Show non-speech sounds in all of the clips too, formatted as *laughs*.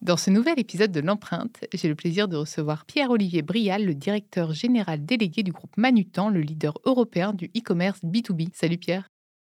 Dans ce nouvel épisode de l'empreinte, j'ai le plaisir de recevoir Pierre-Olivier Brial, le directeur général délégué du groupe Manutan, le leader européen du e-commerce B2B. Salut Pierre.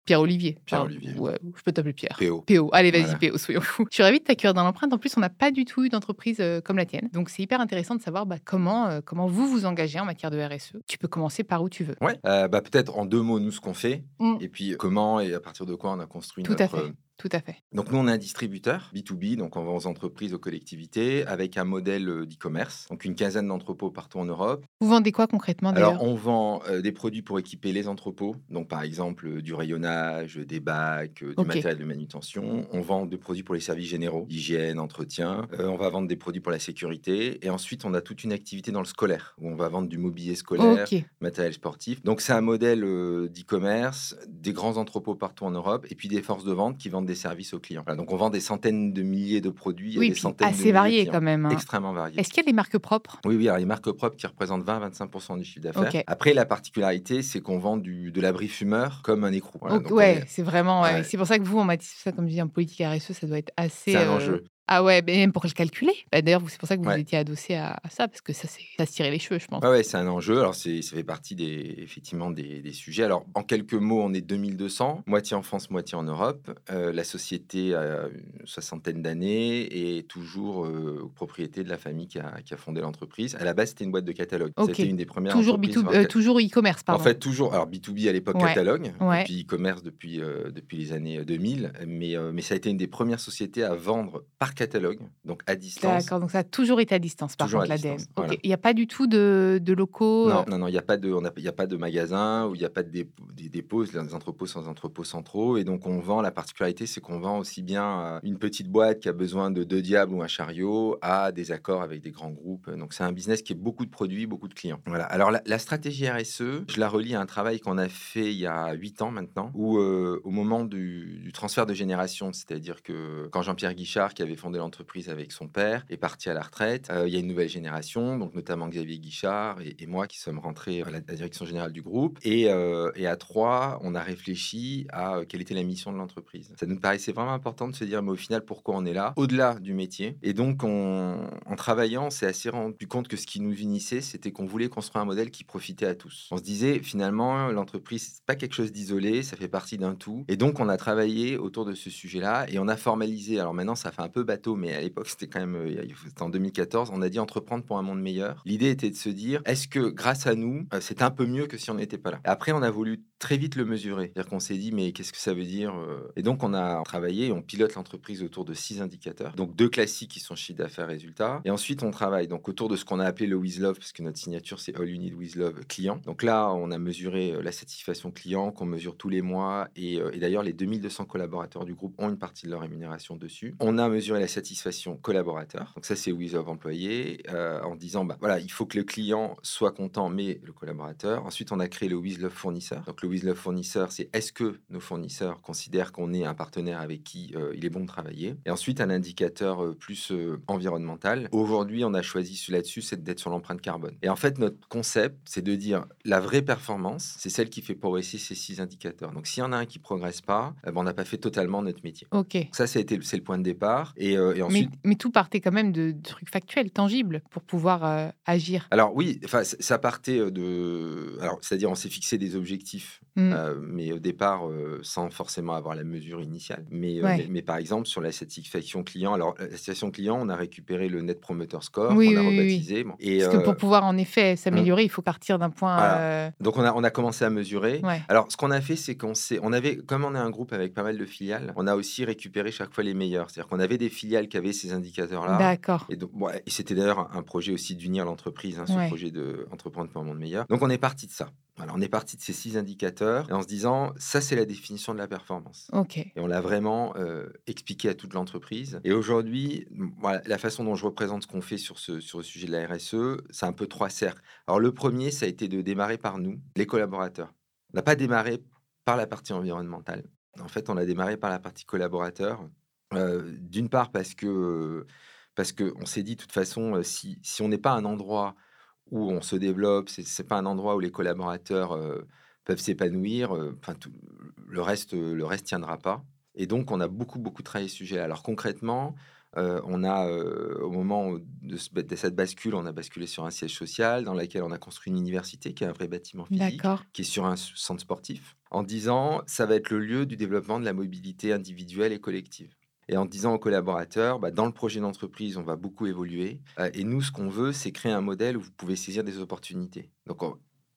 Pierre-Olivier. Pierre-Olivier. Ouais, je peux t'appeler Pierre. PO. PO. Allez, vas-y, PO, soyons fous. Je suis ravie de t'accueillir dans l'empreinte. En plus, on n'a pas du tout eu d'entreprise euh, comme la tienne. Donc, c'est hyper intéressant de savoir bah, comment, euh, comment vous vous engagez en matière de RSE. Tu peux commencer par où tu veux. Ouais, euh, bah, peut-être en deux mots, nous, ce qu'on fait. Mm. Et puis, comment et à partir de quoi on a construit Tout à notre, fait. Tout à fait. Donc nous, on est un distributeur B2B, donc on vend aux entreprises, aux collectivités, avec un modèle euh, d'e-commerce, donc une quinzaine d'entrepôts partout en Europe. Vous vendez quoi concrètement d'ailleurs? Alors on vend euh, des produits pour équiper les entrepôts, donc par exemple euh, du rayonnage, des bacs, euh, du matériel de manutention. On vend des produits pour les services généraux, hygiène, entretien. On va vendre des produits pour la sécurité. Et ensuite, on a toute une activité dans le scolaire, où on va vendre du mobilier scolaire, Ok. matériel sportif. Donc c'est un modèle d'e-commerce, des grands entrepôts partout en Europe, et puis des forces de vente qui vendent des services aux clients. Voilà, donc on vend des centaines de milliers de produits, Oui, des centaines de assez milliers de varié clients. quand même. hein. Extrêmement variés. Est-ce qu'il y a des marques propres? Oui, oui, alors les marques propres qui représentent 20-25% du chiffre d'affaires. Après, la particularité, c'est qu'on vend du, de l'abri fumeur comme un écrou. Voilà, donc ouais, est- c'est vraiment. ouais. Ouais. C'est pour ça que vous, on m'a dit ça, comme je dis, en politique RSE, ça doit être assez. c'est un euh, enjeu. Ah ouais, mais même pour le calculer. Bah, D'ailleurs, c'est pour ça que vous Ouais. étiez adossé à, à ça, parce que ça, ça se tirait les cheveux, je pense. Ouais, ouais, c'est un enjeu. Alors, ça fait partie des, effectivement des, des sujets. Alors, en quelques mots, on est 2200, moitié en France, moitié en Europe. Euh, la société a une soixantaine d'années et est toujours euh, propriété de la famille qui a, qui a fondé l'entreprise. À la base, c'était une boîte de catalogue. C'était une des premières Toujours, entreprises B2, dans euh, le- toujours e-commerce, En pardon. fait, toujours, alors B2B à l'époque Ouais. catalogue, Ouais. et puis e-commerce depuis, depuis les années 2000, mais, mais ça a été une des premières sociétés à vendre par catalogue, donc à distance. D'accord, donc ça a toujours été à distance, par Toujours contre, l'ADN. voilà. il n'y a pas du tout de, de locaux. Non, euh, non, non, il n'y a pas de, on a- y a pas de magasin ou il n'y a pas de dépôt, des dépôts, des entrepôts sans entrepôts centraux. Et donc, on vend, la particularité, c'est qu'on vend aussi bien à une petite boîte qui a besoin de deux diables ou un chariot à des accords avec des grands groupes. Donc, c'est un business qui est beaucoup de produits, beaucoup de clients. Voilà. Alors, la, la stratégie RSE, je la relie à un travail qu'on a fait il y a huit ans maintenant, où euh, au moment du, du transfert de génération, c'est-à-dire que quand Jean-Pierre Guichard, qui avait fondé l'entreprise avec son père, est parti à la retraite, euh, il y a une nouvelle génération, donc notamment Xavier Guichard et, moi qui sommes rentrés à la, direction générale du groupe. Et, euh, et à trois, on a réfléchi à euh, quelle était la mission de l'entreprise. Ça nous paraissait vraiment important de se dire, mais au final, pourquoi on est là, au-delà du métier? Et donc, on- en travaillant, on s'est assez rendu compte que ce qui nous unissait, c'était qu'on voulait construire un modèle qui profitait à tous. On se disait, finalement, l'entreprise, c'est pas quelque chose d'isolé, ça fait partie d'un tout. Et donc, on a travaillé autour de ce sujet-là et on a formalisé. Alors maintenant, ça fait un peu mais à l'époque, c'était quand même, euh, en 2014, on a dit entreprendre pour un monde meilleur. L'idée était de se dire, est-ce que grâce à nous, euh, c'est un peu mieux que si on n'était pas là? Et Après, on a voulu très vite le mesurer. C'est-à-dire qu'on s'est dit, mais qu'est-ce que ça veut dire euh? Et donc, on a travaillé, on pilote l'entreprise autour de six indicateurs. Donc, deux classiques qui sont chiffre d'affaires, résultats. Et ensuite, on travaille donc autour de ce qu'on a appelé le With Love, parce que notre signature, c'est All You Need With client. Donc là, on a mesuré la satisfaction client, qu'on mesure tous les mois. Et, et d'ailleurs, les 2200 collaborateurs du groupe ont une partie de leur rémunération dessus. On a mesuré la satisfaction collaborateur. Donc ça, c'est Love employé, euh, en disant, bah, voilà, il faut que le client soit content, mais le collaborateur. Ensuite, on a créé le With Love fournisseur. Donc le With Love fournisseur, c'est est-ce que nos fournisseurs considèrent qu'on est un partenaire avec qui euh, il est bon de travailler? Et ensuite, un indicateur euh, plus euh, environnemental. Aujourd'hui, on a choisi là-dessus, c'est d'être sur l'empreinte carbone. Et en fait, notre concept, c'est de dire la vraie performance, c'est celle qui fait progresser ces six indicateurs. Donc, s'il y en a un qui progresse pas, eh ben, on n'a pas fait totalement notre métier. Ok. Donc ça, ça a été, le- c'est le point de départ. Et, euh, et Mais, ensuite, mais tout partait quand même de, de trucs factuels, tangibles, pour pouvoir euh, agir. alors oui, enfin, ça partait euh, de, alors c'est-à-dire on s'est fixé des objectifs, Mm. euh, mais au départ sans forcément avoir la mesure initiale. Mais, Ouais. mais, mais par exemple sur la satisfaction client, alors la satisfaction client, on a récupéré le Net Promoter Score, Oui, on a oui, oui, oui. rebaptisé. bon. Et Parce que pour pouvoir en effet s'améliorer, il faut partir d'un point. Voilà. donc on a, on a commencé à mesurer. Ouais. Alors, ce qu'on a fait, c'est qu'on s'est, on avait, comme on est un groupe avec pas mal de filiales, on a aussi récupéré chaque fois les meilleurs. C'est-à-dire qu'on avait des filiales qui avaient ces indicateurs-là. D'accord. Et, donc, et c'était d'ailleurs un projet aussi d'unir l'entreprise, hein, ce Ouais. projet de entreprendre pour un monde meilleur. Donc on est parti de ça. Voilà, on est parti de ces six indicateurs et en se disant, ça c'est la définition de la performance. Ok. Et on l'a vraiment euh, expliqué à toute l'entreprise. Et aujourd'hui, voilà, la façon dont je représente ce qu'on fait sur, ce, sur le sujet de la RSE, c'est un peu trois cercles. Alors le premier, ça a été de démarrer par nous, les collaborateurs. On n'a pas démarré par la partie environnementale. En fait, on a démarré par la partie collaborateur. Euh, D'une part parce que parce qu'on s'est dit, de toute façon, si, si on n'est pas un endroit où on se développe, c'est pas un endroit où les collaborateurs euh, peuvent s'épanouir, enfin le reste le reste tiendra pas. Et donc on a beaucoup beaucoup travaillé ce sujet. Alors concrètement, euh, on a euh, au moment de, ce- de cette bascule, on a basculé sur un siège social dans lequel on a construit une université qui est un vrai bâtiment physique qui est sur un centre sportif, en disant ça va être le lieu du développement de la mobilité individuelle et collective. Et en disant aux collaborateurs, bah, dans le projet d'entreprise, on va beaucoup évoluer. euh, et nous, ce qu'on veut, c'est créer un modèle où vous pouvez saisir des opportunités.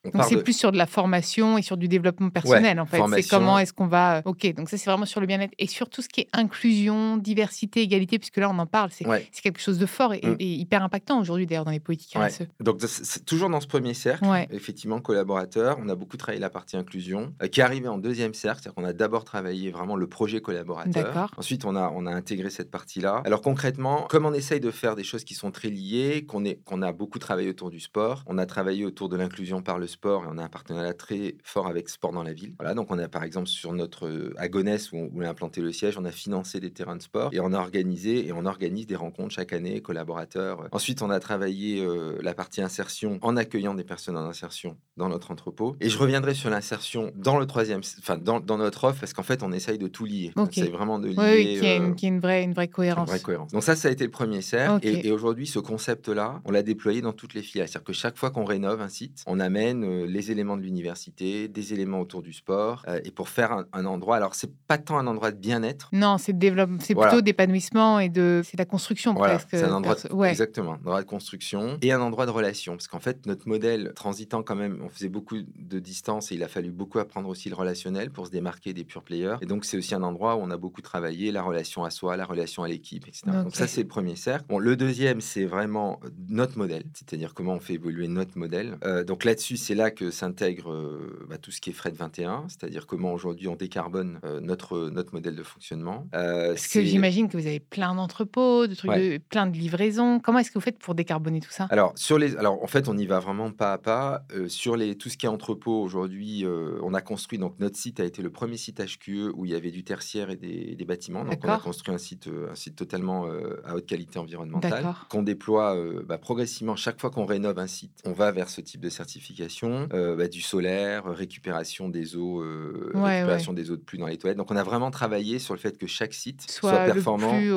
Donc c'est de- plus sur de la formation et sur du développement personnel en fait. C'est comment est-ce qu'on va. euh, Ok, donc ça c'est vraiment sur le bien-être et sur tout ce qui est inclusion, diversité, égalité, puisque là on en parle. C'est Ouais. c'est quelque chose de fort et, Mm. et hyper impactant aujourd'hui d'ailleurs dans les politiques Ouais. RSE. Donc, c'est- toujours dans ce premier cercle, effectivement, collaborateur. On a beaucoup travaillé la partie inclusion, euh, qui est arrivée en deuxième cercle. C'est-à-dire qu'on a d'abord travaillé vraiment le projet collaborateur. D'accord. Ensuite, on a, on a intégré cette partie-là. Alors, concrètement, comme on essaye de faire des choses qui sont très liées, qu'on est- qu'on a beaucoup travaillé autour du sport, on a travaillé autour de l'inclusion par le sport et on a un partenariat très fort avec Sport dans la ville. Voilà, donc on a par exemple sur notre euh, à Gonesse où on, a implanté le siège, on a financé des terrains de sport et on a organisé et on organise des rencontres chaque année, collaborateurs. Ensuite, on a travaillé euh, la partie insertion en accueillant des personnes en insertion dans notre entrepôt. Et je reviendrai sur l'insertion dans le troisième, enfin dans, dans notre offre parce qu'en fait, on essaye de tout lier. Ok. C'est vraiment de lier. Oui, oui, qui euh, une, qui a une vraie, une vraie une cohérence. vraie cohérence. Donc ça, ça a été le premier cercle. Et, et aujourd'hui, ce concept-là, on l'a déployé dans toutes les filiales. C'est-à-dire que chaque fois qu'on rénove un site, on amène les éléments de l'université, des éléments autour du sport, et pour faire un, un endroit. Alors, c'est pas tant un endroit de bien-être. Non, c'est développement, c'est Voilà. plutôt d'épanouissement et de, c'est la construction Voilà, presque. c'est un endroit de, ouais. exactement, un endroit de construction et un endroit de relation. Parce qu'en fait, notre modèle transitant quand même, on faisait beaucoup de distance et il a fallu beaucoup apprendre aussi le relationnel pour se démarquer des pure players. Et donc, c'est aussi un endroit où on a beaucoup travaillé la relation à soi, la relation à l'équipe, etc. Donc ça, c'est le premier cercle. Bon, le deuxième, c'est vraiment euh, notre modèle, c'est-à-dire comment on fait évoluer notre modèle. Euh, donc là-dessus, c'est là que s'intègre euh, bah, tout ce qui est frais de 21, c'est-à-dire comment aujourd'hui on décarbone euh, notre, notre modèle de fonctionnement. Euh, Parce que c'est- j'imagine que vous avez plein d'entrepôts, de trucs, Ouais. de, plein de livraisons. Comment est-ce que vous faites pour décarboner tout ça? Alors, sur les, alors, en fait, on y va vraiment pas à pas. Euh, sur les, tout ce qui est entrepôt, aujourd'hui, euh, on a construit, donc notre site a été le premier site HQE où il y avait du tertiaire et des, des bâtiments. Donc, on a construit un site, euh, un site totalement euh, à haute qualité environnementale, qu'on déploie euh, bah, progressivement. Chaque fois qu'on rénove un site, on va vers ce type de certification, Euh, bah, du solaire, euh, récupération des eaux, euh, Ouais, récupération des eaux de pluie dans les toilettes. Donc, on a vraiment travaillé sur le fait que chaque site soit, Soit, le performant. plus.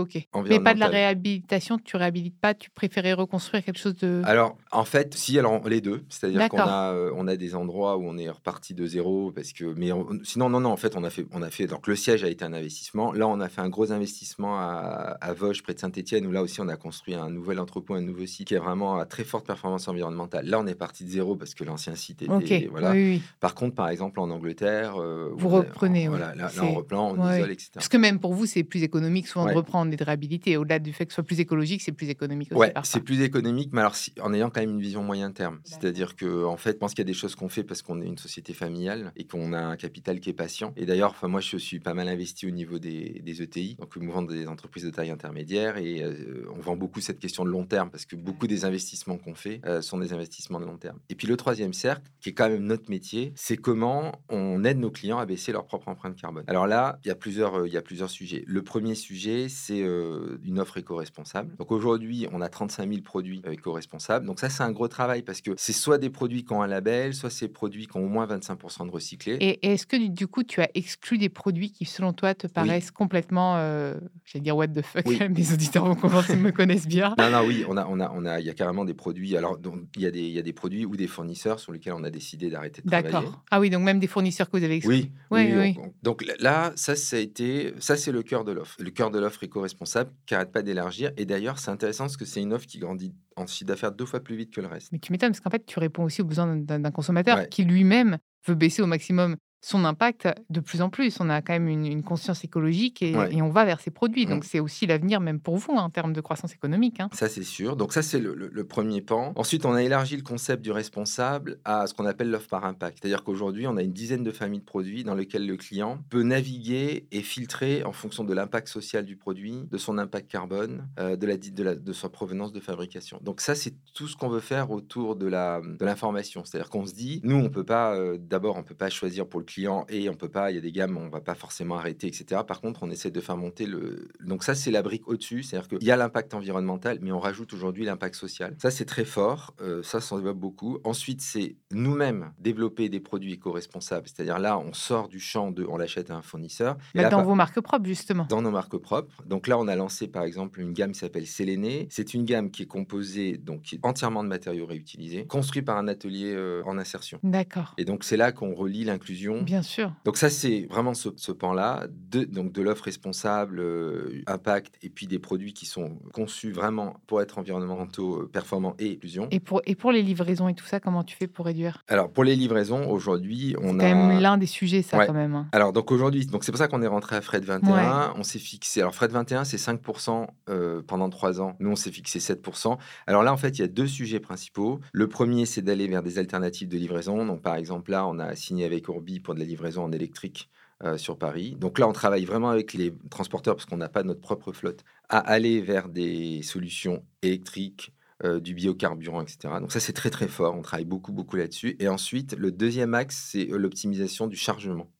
Mais pas de la réhabilitation, tu réhabilites pas, tu préférais reconstruire quelque chose de. Alors, en fait, si, alors les deux. C'est-à-dire qu'on a, euh, on a des endroits où on est reparti de zéro, parce que, mais on- sinon, non, non, en fait, on a fait, on a fait, donc le siège a été un investissement. Là, on a fait un gros investissement à, à Vosges, près de Saint-Etienne, où là aussi, on a construit un nouvel entrepôt, un nouveau site qui est vraiment à très forte performance environnementale. Là, on est parti de zéro parce que l'ancien site était, ok. voilà. Oui, oui. Par contre, par exemple, en Angleterre, euh, Vous on reprenez, ouais. voilà, là, on reprend, on ouais. isole, etc. Parce que même pour vous, c'est plus économique souvent Ouais. de reprendre et de réhabiliter. Au-delà du fait que ce soit plus écologique, c'est plus économique aussi. Ouais, c'est plus économique, mais alors si- en ayant quand même une vision moyen terme. C'est-à-dire que en fait, je pense qu'il y a des choses qu'on fait parce qu'on est une société familiale et qu'on a un capital qui est patient. Et d'ailleurs, enfin moi, je suis pas mal investi au niveau des, des ETI, donc le mouvement des entreprises de taille intermédiaire, et euh, on vend beaucoup cette question de long terme parce que beaucoup des investissements qu'on fait euh, sont des investissements de long terme. Et puis le troisième cercle, qui est quand même notre métier, c'est comment on aide nos clients à baisser leur propre empreinte carbone. Alors là, il y a plusieurs, euh, il y a plusieurs sujets. Le premier sujet, c'est euh, une offre éco-responsable. Donc aujourd'hui, on a 35 000 produits euh, éco-responsables. Donc ça, c'est un gros travail parce que c'est soit des produits qui ont un label, soit c'est produits qui ont au moins 25% de recyclés. Et est-ce que du- coup, tu as exclu des produits qui, selon toi, te paraissent complètement, euh, j'allais dire what the fuck, Oui. *laughs* mes auditeurs vont commencer à me connaissent bien. Non, non, oui, on a, on a, on a, il y a carrément des produits. Alors, il y a des, il y a des produits ou des fournisseurs sur lesquels on a décidé d'arrêter de travailler. D'accord. Ah oui, donc même des fournisseurs que vous avez exclus. Oui, Oui, oui, oui. on- on- donc là, ça, ça a été, ça c'est le cœur de l'offre, le cœur de l'offre éco-responsable qui n'arrête pas d'élargir. Et d'ailleurs, c'est intéressant parce que c'est une offre qui grandit en chiffre d'affaires deux fois plus vite que le reste. Mais tu m'étonnes parce qu'en fait, tu réponds aussi aux besoins d'un d'un consommateur Ouais. qui lui-même veut baisser au maximum son impact de plus en plus. On a quand même une, une conscience écologique et, Ouais. et on va vers ces produits. Mm. Donc c'est aussi l'avenir même pour vous hein, en termes de croissance économique. hein. Ça, c'est sûr. Donc ça, c'est le, le- le premier pan. Ensuite, on a élargi le concept du responsable à ce qu'on appelle l'offre par impact. C'est-à-dire qu'aujourd'hui, on a une dizaine de familles de produits dans lesquelles le client peut naviguer et filtrer en fonction de l'impact social du produit, de son impact carbone, euh, de, la, de, la- de sa provenance de fabrication. Donc ça, c'est tout ce qu'on veut faire autour de la de l'information. C'est-à-dire qu'on se dit, nous, on peut pas, euh, d'abord, on peut pas choisir pour le client et on peut pas, il y a des gammes, on va pas forcément arrêter, etc. Par contre, on essaie de faire monter le... Donc ça, c'est la brique au-dessus. C'est-à-dire qu'il y a l'impact environnemental, mais on rajoute aujourd'hui l'impact social. Ça, c'est très fort. Euh, ça, s'en développe beaucoup. Ensuite, c'est nous-mêmes développer des produits éco-responsables. C'est-à-dire là, on sort du champ de on l'achète à un fournisseur. Et là, dans par- vos marques propres, justement. dans nos marques propres. Donc là, on a lancé par exemple une gamme qui s'appelle Séléné. C'est une gamme qui est composée donc qui est entièrement de matériaux réutilisés, construit par un atelier euh, en insertion. D'accord. Et donc c'est là qu'on relie l'inclusion. Bien sûr. Donc ça c'est vraiment ce, ce pan-là, de, donc de l'offre responsable, euh, impact, et puis des produits qui sont conçus vraiment pour être environnementaux, euh, performants et inclusion. Et pour, et pour les livraisons et tout ça, comment tu fais pour réduire? Alors pour les livraisons, aujourd'hui on C'est a quand même l'un des sujets, ça, Ouais. quand même. hein. Alors, donc aujourd'hui, donc c'est pour ça qu'on est rentré à Fred 21. On s'est fixé. Alors, Fred 21, c'est 5% euh, pendant 3 ans. Nous, on s'est fixé 7%. Alors là, en fait, il y a deux sujets principaux. Le premier, c'est d'aller vers des alternatives de livraison. Donc, par exemple, là, on a signé avec Orbi pour de la livraison en électrique. euh, sur Paris. Donc là, on travaille vraiment avec les transporteurs parce qu'on n'a pas notre propre flotte à aller vers des solutions électriques, euh, du biocarburant, etc. Donc ça, c'est très très fort. On travaille beaucoup beaucoup là-dessus. Et ensuite, le deuxième axe, c'est euh, l'optimisation du chargement.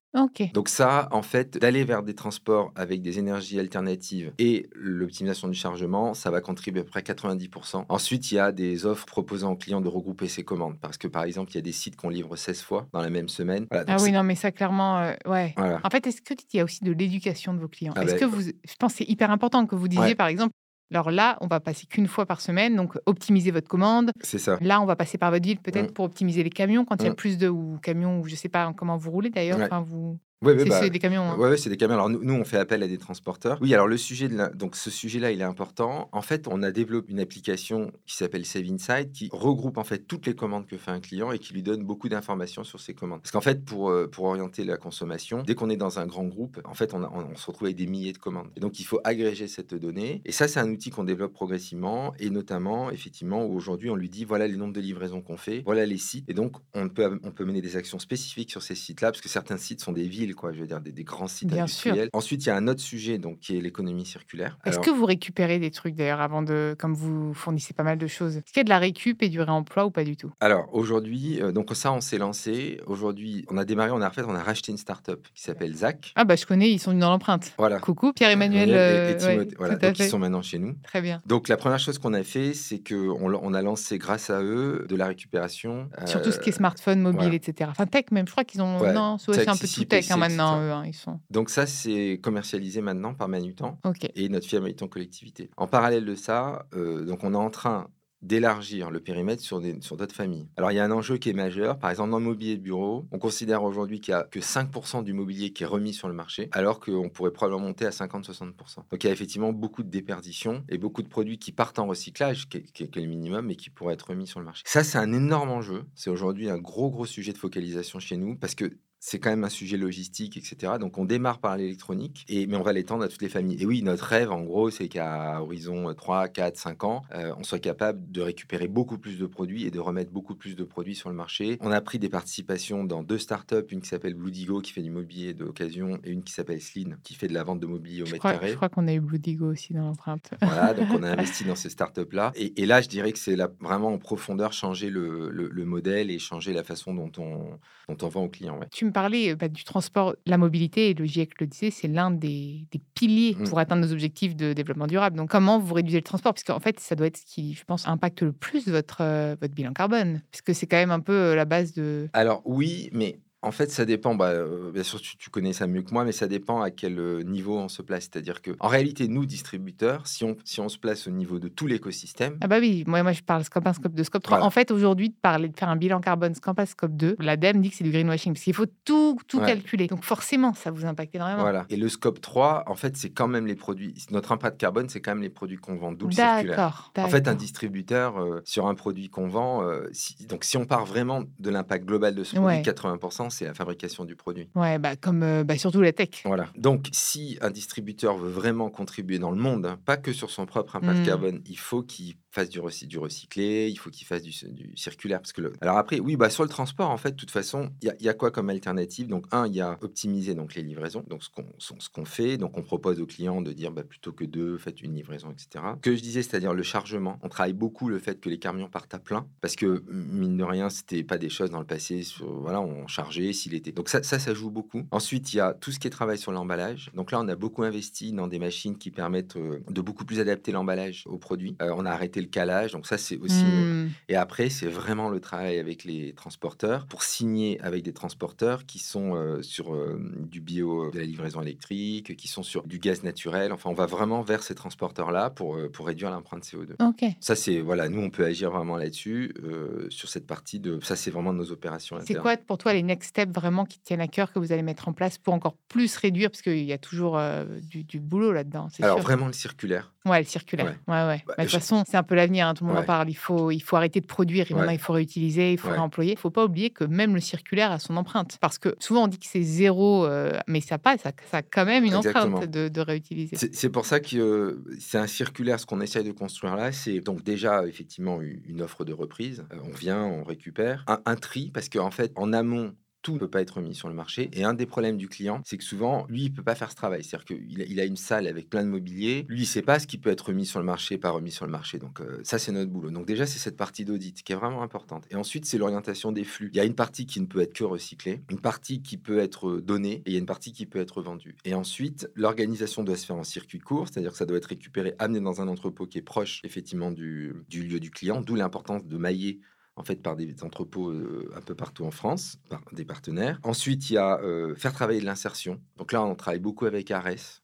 Donc ça, en fait, d'aller vers des transports avec des énergies alternatives et l'optimisation du chargement, ça va contribuer à peu près 90%. Ensuite, il y a des offres proposant aux clients de regrouper ses commandes. Parce que, par exemple, il y a des sites qu'on livre 16 fois dans la même semaine. Voilà, Ah oui, non, mais ça, clairement, euh, ouais. voilà. En fait, est-ce que il y a aussi de l'éducation de vos clients? Ah Est-ce ben, que vous, je pense que c'est hyper important que vous disiez, Ouais. par exemple, alors là, on va passer qu'une fois par semaine, donc optimiser votre commande. C'est ça. Là, on va passer par votre ville peut-être Mm. pour optimiser les camions quand il y a Mm. plus de ou camions ou je sais pas comment vous roulez d'ailleurs. Ouais. Enfin, vous, Oui, oui, c'est bah, c'est des camions. hein. Ouais, c'est des camions. Alors nous, nous, on fait appel à des transporteurs. Oui, alors le sujet de la... donc ce sujet-là, il est important. En fait, on a développé une application qui s'appelle Save Inside qui regroupe en fait toutes les commandes que fait un client et qui lui donne beaucoup d'informations sur ses commandes. Parce qu'en fait, pour euh, pour orienter la consommation, dès qu'on est dans un grand groupe, en fait, on, a- on, on se retrouve avec des milliers de commandes. Et donc, il faut agréger cette donnée. Et ça, c'est un outil qu'on développe progressivement et notamment, effectivement, aujourd'hui, on lui dit voilà les nombres de livraisons qu'on fait, voilà les sites. Et donc, on peut on peut mener des actions spécifiques sur ces sites-là parce que certains sites sont des villes, quoi. Je veux dire des, des grands sites Bien sûr. industriels. Ensuite, il y a un autre sujet donc qui est l'économie circulaire. Est-ce Alors, que vous récupérez des trucs d'ailleurs avant de, comme vous fournissez pas mal de choses Est-ce qu'il y a de la récup et du réemploi ou pas du tout? Alors aujourd'hui, euh, donc ça, on s'est lancé. Aujourd'hui, on a démarré, on a en fait, on a racheté une start-up qui s'appelle Zach. Ah bah je connais, ils sont dans l'empreinte. Voilà. Coucou Pierre-Emmanuel. Et- et euh, ouais, Timothée, voilà. Donc ils sont maintenant chez nous. Très bien. Donc la première chose qu'on a fait, c'est que on, a lancé grâce à eux de la récupération. Sur tout ce qui est euh, smartphone, mobile, voilà. etc. Enfin tech même, je crois qu'ils ont... Ouais, Non, c'est un peu tout tech Maintenant, eux. hein, ils sont... Donc ça, c'est commercialisé maintenant par Manutan et notre firme Manutan Collectivité. En parallèle de ça, euh, donc on est en train d'élargir le périmètre sur des- sur d'autres familles. Alors il y a un enjeu qui est majeur. Par exemple, dans le mobilier de bureau, on considère aujourd'hui qu'il y a que 5% du mobilier qui est remis sur le marché, alors qu'on pourrait probablement monter à 50-60%. Donc il y a effectivement beaucoup de déperditions et beaucoup de produits qui partent en recyclage, qui est, qui est- qui est le minimum, mais qui pourraient être remis sur le marché. Ça, c'est un énorme enjeu. C'est aujourd'hui un gros, gros sujet de focalisation chez nous, parce que c'est quand même un sujet logistique, etc. Donc on démarre par l'électronique, et, mais on va l'étendre à toutes les familles. Et oui, notre rêve, en gros, c'est qu'à horizon 3, 4, 5 ans, euh, on soit capable de récupérer beaucoup plus de produits et de remettre beaucoup plus de produits sur le marché. On a pris des participations dans deux startups, une qui s'appelle Blue Digo, qui fait du mobilier d'occasion, et une qui s'appelle Sleen, qui fait de la vente de mobilier au Je mètre crois, carré. je crois qu'on a eu Blue Digo aussi dans l'empreinte. Voilà, donc on a *laughs* investi dans ces startups-là. Et, et là, je dirais que c'est vraiment en profondeur changer le, le- le modèle et changer la façon dont on, dont on vend aux clients. ouais. Tu me parlais euh, bah, du transport, la mobilité, et le GIEC le disait, c'est l'un des, des piliers Mm. pour atteindre nos objectifs de développement durable. Donc, comment vous réduisez le transport? Parce qu'en fait, ça doit être ce qui, je pense, impacte le plus votre, euh, votre bilan carbone. Puisque c'est quand même un peu euh, la base de. Alors oui, mais en fait, ça dépend. Bah, euh, bien sûr, tu, tu connais ça mieux que moi, mais ça dépend à quel euh, niveau on se place. C'est-à-dire que, en réalité, nous, distributeurs, si on, si on se place au niveau de tout l'écosystème, Ah bah oui, moi, moi je parle scope 1, scope 2, scope 3. Voilà. En fait, aujourd'hui, de parler de faire un bilan carbone scope 1, scope 2, l'ADEME dit que c'est du greenwashing, parce qu'il faut tout, tout Ouais. calculer. Donc forcément, ça vous impacte énormément. voilà. Et le scope 3, en fait, c'est quand même les produits. Notre impact carbone, c'est quand même les produits qu'on vend, d'où le circulaire. D'accord. En fait, un distributeur, euh, sur un produit qu'on vend, euh, si- donc si on part vraiment de l'impact global de ce Ouais. produit, 80%, c'est la fabrication du produit. Ouais, bah, comme euh, bah, surtout la tech. Voilà. Donc, si un distributeur veut vraiment contribuer dans le monde, hein, pas que sur son propre impact Mm. carbone, il faut qu'il fasse du, du recyclé, il faut qu'il fasse du, circulaire. Parce que le... Alors après, oui, bah, sur le transport, en fait, de toute façon, il y, a- quoi comme alternative? Donc, un, il y a optimiser donc, les livraisons, donc ce qu'on fait. Donc, on propose aux clients de dire, bah, plutôt que deux, faites une livraison, etc. Que je disais, c'est-à-dire le chargement. On travaille beaucoup le fait que les camions partent à plein, parce que, mine de rien, c'était pas des choses dans le passé, voilà, on chargeait s'il était. Donc, ça, ça, joue beaucoup. Ensuite, il y a tout ce qui est travail sur l'emballage. Donc là, on a beaucoup investi dans des machines qui permettent euh, de beaucoup plus adapter l'emballage aux produits. Euh, on a arrêté le calage, donc ça, c'est aussi. Mm. Et après, c'est vraiment le travail avec les transporteurs pour signer avec des transporteurs qui sont euh, sur euh, du bio, de la livraison électrique, qui sont sur du gaz naturel. Enfin, on va vraiment vers ces transporteurs-là pour, euh, pour réduire l'empreinte CO2. Ok. Ça, c'est, voilà, nous, on peut agir vraiment là-dessus, euh, sur cette partie de. Ça, c'est vraiment nos opérations C'est quoi pour toi les next steps vraiment qui tiennent à cœur que vous allez mettre en place pour encore plus réduire? Parce qu'il y a toujours euh, du, du boulot là-dedans, Alors, sûr. vraiment, le circulaire. Ouais, le circulaire. Ouais. Ouais, ouais. Bah, Bah, de toute je- façon, c'est un peu l'avenir, hein, tout le monde en parle. Il faut, il faut arrêter de produire et maintenant il faut réutiliser, il faut Ouais. réemployer. Il ne faut pas oublier que même le circulaire a son empreinte. Parce que souvent on dit que c'est zéro, euh, mais ça pas, ça, ça a quand même une Exactement. empreinte de, de réutiliser. C'est pour ça que euh, c'est un circulaire, ce qu'on essaye de construire là, c'est donc déjà effectivement une offre de reprise. Euh, on vient, on récupère. Un, un tri, parce qu'en fait, en amont, tout ne peut pas être mis sur le marché. Et un des problèmes du client, c'est que souvent, lui, il peut pas faire ce travail. C'est-à-dire qu'il a, une salle avec plein de mobilier. Lui, il sait pas ce qui peut être remis sur le marché, pas remis sur le marché. Donc euh, ça, c'est notre boulot. Donc déjà, c'est cette partie d'audit qui est vraiment importante. Et ensuite, c'est l'orientation des flux. Il y a une partie qui ne peut être que recyclée, une partie qui peut être euh, donnée, et il y a une partie qui peut être vendue. Et ensuite, l'organisation doit se faire en circuit court, c'est-à-dire que ça doit être récupéré, amené dans un entrepôt qui est proche, effectivement, du lieu du client, d'où l'importance de mailler en fait par des entrepôts euh, un peu partout en France, par des partenaires. Ensuite, il y a euh, faire travailler de l'insertion. Donc là, on travaille beaucoup avec Ares.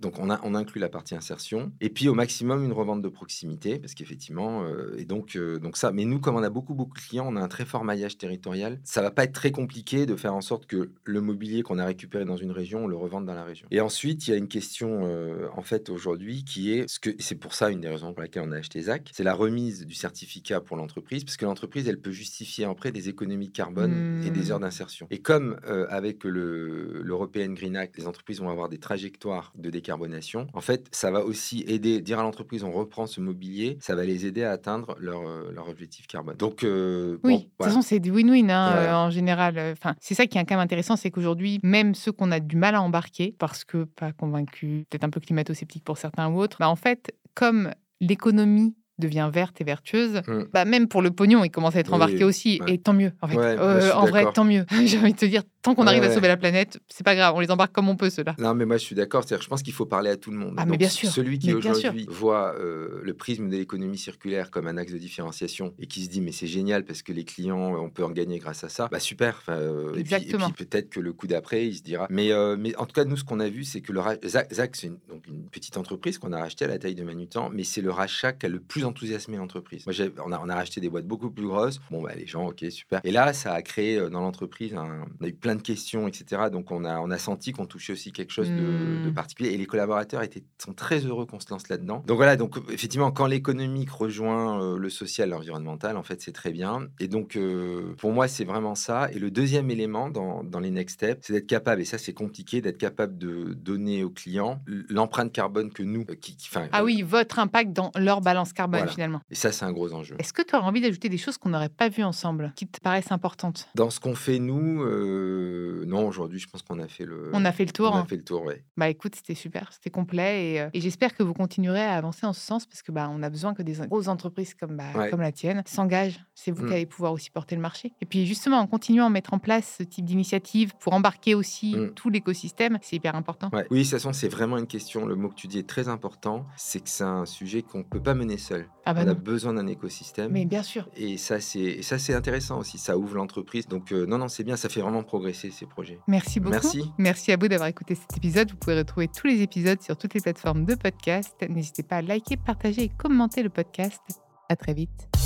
Donc on, a, on inclut la partie insertion. Et puis au maximum, une revente de proximité, parce qu'effectivement, euh, et donc, euh, donc ça, mais nous, comme on a beaucoup, beaucoup de clients, on a un très fort maillage territorial. Ça va pas être très compliqué de faire en sorte que le mobilier qu'on a récupéré dans une région, on le revende dans la région. Et ensuite, il y a une question, euh, en fait, aujourd'hui, qui est, ce que c'est pour ça une des raisons pour laquelle on a acheté ZAC, c'est la remise du certificat pour l'entreprise, parce que l'entreprise, elle peut justifier après des économies de carbone et des Hmm. heures d'insertion. Et comme avec le l'European Green Act, les entreprises vont avoir des trajectoires de décarbonation, en fait, ça va aussi aider, dire à l'entreprise, on reprend ce mobilier, ça va les aider à atteindre leur, euh, leur objectif carbone. Donc, euh, Oui, bon, de toute voilà. façon, c'est du win-win hein, euh, en général. Enfin, c'est ça qui est quand même intéressant, c'est qu'aujourd'hui, même ceux qu'on a du mal à embarquer, parce que pas convaincus, peut-être un peu climato-sceptiques pour certains ou autres, bah, en fait, comme l'économie devient verte et vertueuse, Mm. bah, même pour le pognon, il commence à être Oui, embarqué aussi. ouais. Et tant mieux, en fait. Ouais, Euh, suis en vrai, tant mieux. *laughs* J'ai envie de te dire, tant qu'on Ouais, arrive à sauver la planète, c'est pas grave, on les embarque comme on peut, ceux-là. Non, mais moi je suis d'accord. Je pense qu'il faut parler à tout le monde. Ah, mais Donc, bien sûr, Celui qui aujourd'hui voit euh, le prisme de l'économie circulaire comme un axe de différenciation et qui se dit mais c'est génial parce que les clients, on peut en gagner grâce à ça. Bah super. Euh, Exactement. Et puis, peut-être que le coup d'après, il se dira. Mais, euh, mais en tout cas, nous ce qu'on a vu, c'est que le ra- Zac, c'est une, donc une petite entreprise qu'on a rachetée à la taille de Manutan, mais c'est le rachat qui a le plus enthousiasmé l'entreprise. Moi, on a, on a racheté des boîtes beaucoup plus grosses. Bon, bah, les gens, ok, super. Et là, ça a créé dans l'entreprise, un- on a eu plein de questions, etc. Donc, on a, on a senti qu'on touchait aussi quelque chose de, de Hmm. particulier. Et les collaborateurs étaient, sont très heureux qu'on se lance là-dedans. Donc, voilà, donc effectivement, quand l'économique rejoint euh, le social, l'environnemental, en fait, c'est très bien. Et donc, euh, pour moi, c'est vraiment ça. Et le deuxième élément dans, dans les next steps, c'est d'être capable, et ça, c'est compliqué, d'être capable de donner aux clients l'empreinte carbone que nous, euh, qui, qui- enfin, Ah oui, votre impact dans leur balance carbone, Voilà. finalement. Et ça, c'est un gros enjeu. Est-ce que tu aurais envie d'ajouter des choses qu'on n'aurait pas vues ensemble, qui te paraissent importantes? Dans ce qu'on fait, nous, non, aujourd'hui, je pense qu'on a fait le. On a fait le tour. on a hein. fait le tour, ouais. Bah écoute, c'était super, c'était complet et, euh, et j'espère que vous continuerez à avancer en ce sens parce que bah on a besoin que des grosses entreprises comme bah, Ouais. comme la tienne s'engagent. C'est vous Mm. qui allez pouvoir aussi porter le marché. Et puis justement, en continuant à mettre en place ce type d'initiative pour embarquer aussi Mm. tout l'écosystème, c'est hyper important. Ouais. Oui, de toute façon, c'est vraiment une question. Le mot que tu dis est très important. C'est que c'est un sujet qu'on ne peut pas mener seul. Ah bah on a besoin d'un écosystème. Mais bien sûr. Et ça, c'est ça, c'est intéressant aussi. Ça ouvre l'entreprise. Donc, euh, non, non, c'est bien. Ça fait vraiment progresser ces projets. Merci beaucoup. Merci. Merci à vous d'avoir écouté cet épisode. Vous pouvez retrouver tous les épisodes sur toutes les plateformes de podcast. N'hésitez pas à liker, partager et commenter le podcast. À très vite.